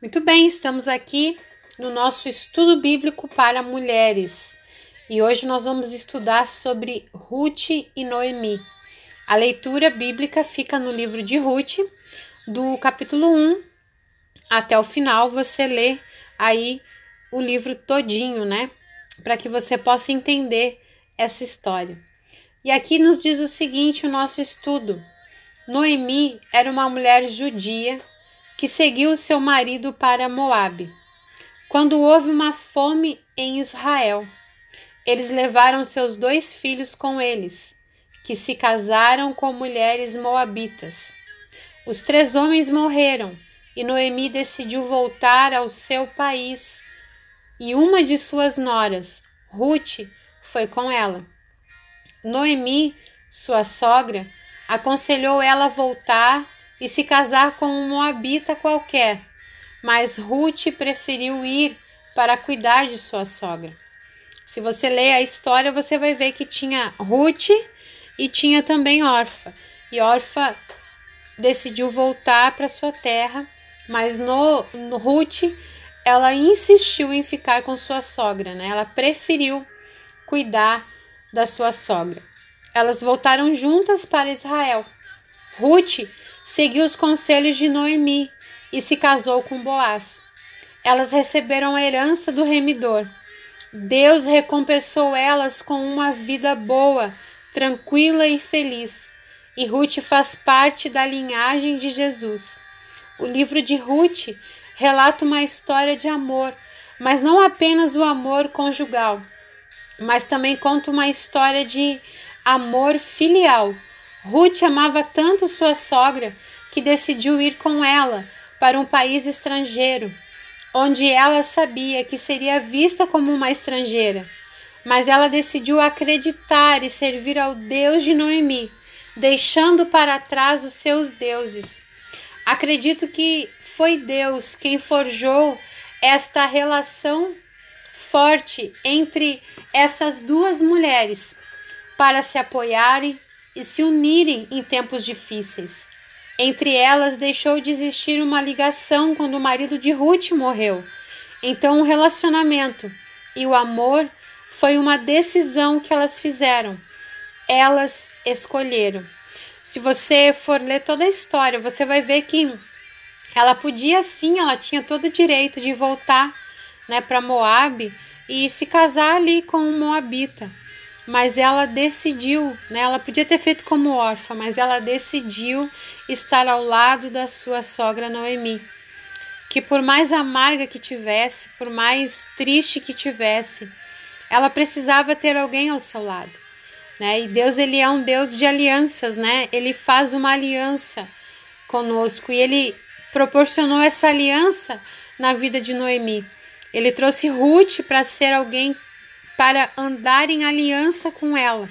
Muito bem, estamos aqui no nosso estudo bíblico para mulheres e hoje nós vamos estudar sobre Ruth e Noemi. A leitura bíblica fica no livro de Ruth, do capítulo 1 até o final. Você lê aí o livro todinho, né? Para que você possa entender essa história. E aqui nos diz o seguinte: o nosso estudo. Noemi era uma mulher judia que seguiu seu marido para Moabe. Quando houve uma fome em Israel, eles levaram seus dois filhos com eles, que se casaram com mulheres moabitas. Os três homens morreram e Noemi decidiu voltar ao seu país. E uma de suas noras, Ruth, foi com ela. Noemi, sua sogra, aconselhou ela a voltar e se casar com um moabita qualquer, mas Ruth preferiu ir para cuidar de sua sogra. Se você ler a história, você vai ver que tinha Ruth e tinha também Orfa. E Orfa decidiu voltar para sua terra, mas no, no Ruth ela insistiu em ficar com sua sogra, né? Ela preferiu cuidar da sua sogra. Elas voltaram juntas para Israel. Ruth seguiu os conselhos de Noemi e se casou com Boaz. Elas receberam a herança do remidor. Deus recompensou elas com uma vida boa, tranquila e feliz. E Ruth faz parte da linhagem de Jesus. O livro de Ruth relata uma história de amor, mas não apenas o amor conjugal, mas também conta uma história de amor filial Ruth amava tanto sua sogra que decidiu ir com ela para um país estrangeiro, onde ela sabia que seria vista como uma estrangeira. Mas ela decidiu acreditar e servir ao Deus de Noemi, deixando para trás os seus deuses. Acredito que foi Deus quem forjou esta relação forte entre essas duas mulheres para se apoiarem e se unirem em tempos difíceis. Entre elas, deixou de existir uma ligação quando o marido de Ruth morreu. Então, o relacionamento e o amor foi uma decisão que elas fizeram. Elas escolheram. Se você for ler toda a história, você vai ver que ela podia sim, ela tinha todo o direito de voltar né, para Moab e se casar ali com um moabita mas ela decidiu, né? Ela podia ter feito como órfã, mas ela decidiu estar ao lado da sua sogra Noemi. Que por mais amarga que tivesse, por mais triste que tivesse, ela precisava ter alguém ao seu lado, né? E Deus ele é um Deus de alianças, né? Ele faz uma aliança conosco e ele proporcionou essa aliança na vida de Noemi. Ele trouxe Ruth para ser alguém para andar em aliança com ela.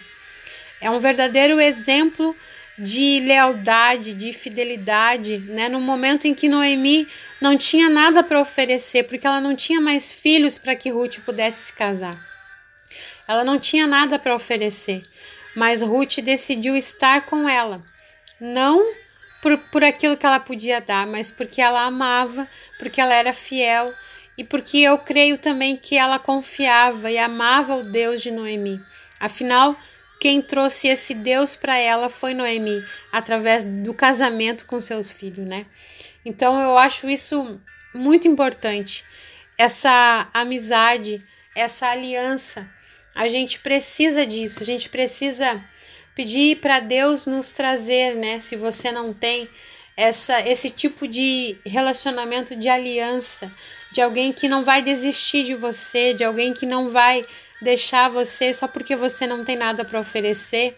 É um verdadeiro exemplo de lealdade, de fidelidade, né? No momento em que Noemi não tinha nada para oferecer, porque ela não tinha mais filhos para que Ruth pudesse se casar. Ela não tinha nada para oferecer, mas Ruth decidiu estar com ela, não por, por aquilo que ela podia dar, mas porque ela amava, porque ela era fiel, e porque eu creio também que ela confiava e amava o Deus de Noemi. Afinal, quem trouxe esse Deus para ela foi Noemi, através do casamento com seus filhos, né? Então eu acho isso muito importante. Essa amizade, essa aliança, a gente precisa disso, a gente precisa pedir para Deus nos trazer, né? Se você não tem essa esse tipo de relacionamento de aliança, de alguém que não vai desistir de você, de alguém que não vai deixar você só porque você não tem nada para oferecer,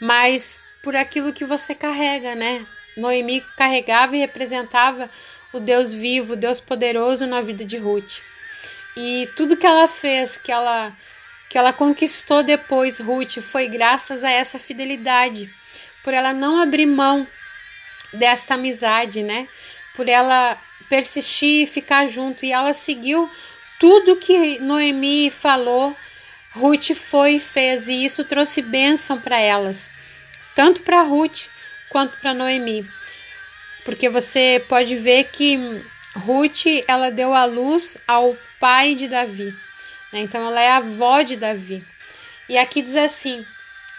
mas por aquilo que você carrega, né? Noemi carregava e representava o Deus vivo, o Deus poderoso na vida de Ruth. E tudo que ela fez, que ela que ela conquistou depois, Ruth, foi graças a essa fidelidade, por ela não abrir mão desta amizade, né? Por ela persistir e ficar junto. E ela seguiu tudo que Noemi falou, Ruth foi e fez, e isso trouxe bênção para elas, tanto para Ruth quanto para Noemi. Porque você pode ver que Ruth, ela deu a luz ao pai de Davi. Né? Então, ela é a avó de Davi. E aqui diz assim: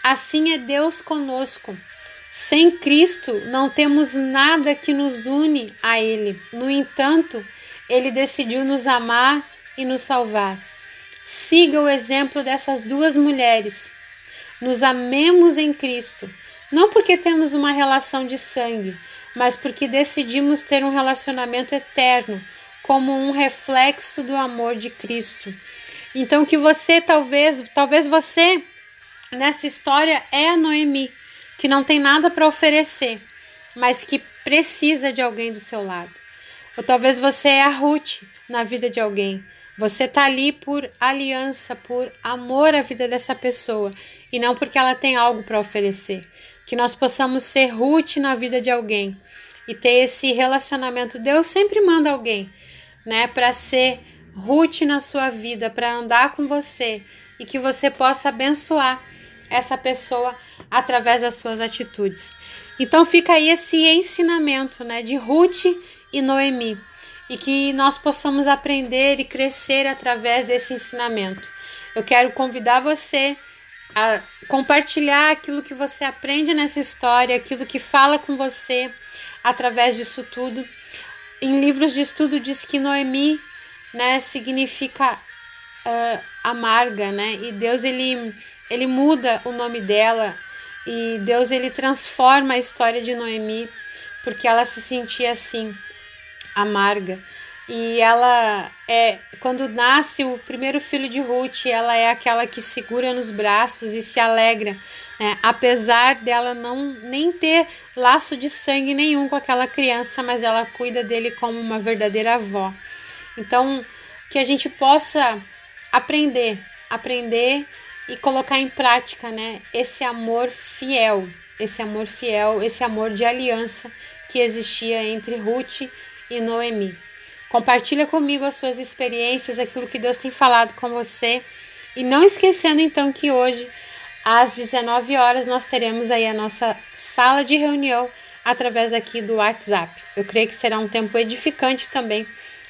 Assim é Deus conosco. Sem Cristo, não temos nada que nos une a Ele. No entanto, Ele decidiu nos amar e nos salvar. Siga o exemplo dessas duas mulheres. Nos amemos em Cristo, não porque temos uma relação de sangue, mas porque decidimos ter um relacionamento eterno, como um reflexo do amor de Cristo. Então que você talvez, talvez você nessa história é a Noemi, que não tem nada para oferecer, mas que precisa de alguém do seu lado. Ou talvez você é a Ruth na vida de alguém. Você está ali por aliança, por amor à vida dessa pessoa e não porque ela tem algo para oferecer. Que nós possamos ser Ruth na vida de alguém e ter esse relacionamento. Deus sempre manda alguém, né, para ser Ruth na sua vida, para andar com você e que você possa abençoar essa pessoa através das suas atitudes. Então fica aí esse ensinamento, né, de Ruth e Noemi e que nós possamos aprender e crescer através desse ensinamento. Eu quero convidar você a compartilhar aquilo que você aprende nessa história, aquilo que fala com você através disso tudo. Em livros de estudo diz que Noemi, né, significa uh, amarga, né? E Deus ele ele muda o nome dela e Deus ele transforma a história de Noemi porque ela se sentia assim amarga. E ela é quando nasce o primeiro filho de Ruth, ela é aquela que segura nos braços e se alegra, né? apesar dela não nem ter laço de sangue nenhum com aquela criança, mas ela cuida dele como uma verdadeira avó. Então, que a gente possa aprender, aprender e colocar em prática, né, esse amor fiel, esse amor fiel, esse amor de aliança que existia entre Ruth e Noemi. Compartilha comigo as suas experiências, aquilo que Deus tem falado com você. E não esquecendo então que hoje, às 19 horas, nós teremos aí a nossa sala de reunião através aqui do WhatsApp. Eu creio que será um tempo edificante também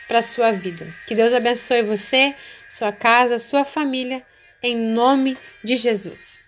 para sua vida. Que Deus abençoe você, sua casa, sua família, em nome de Jesus.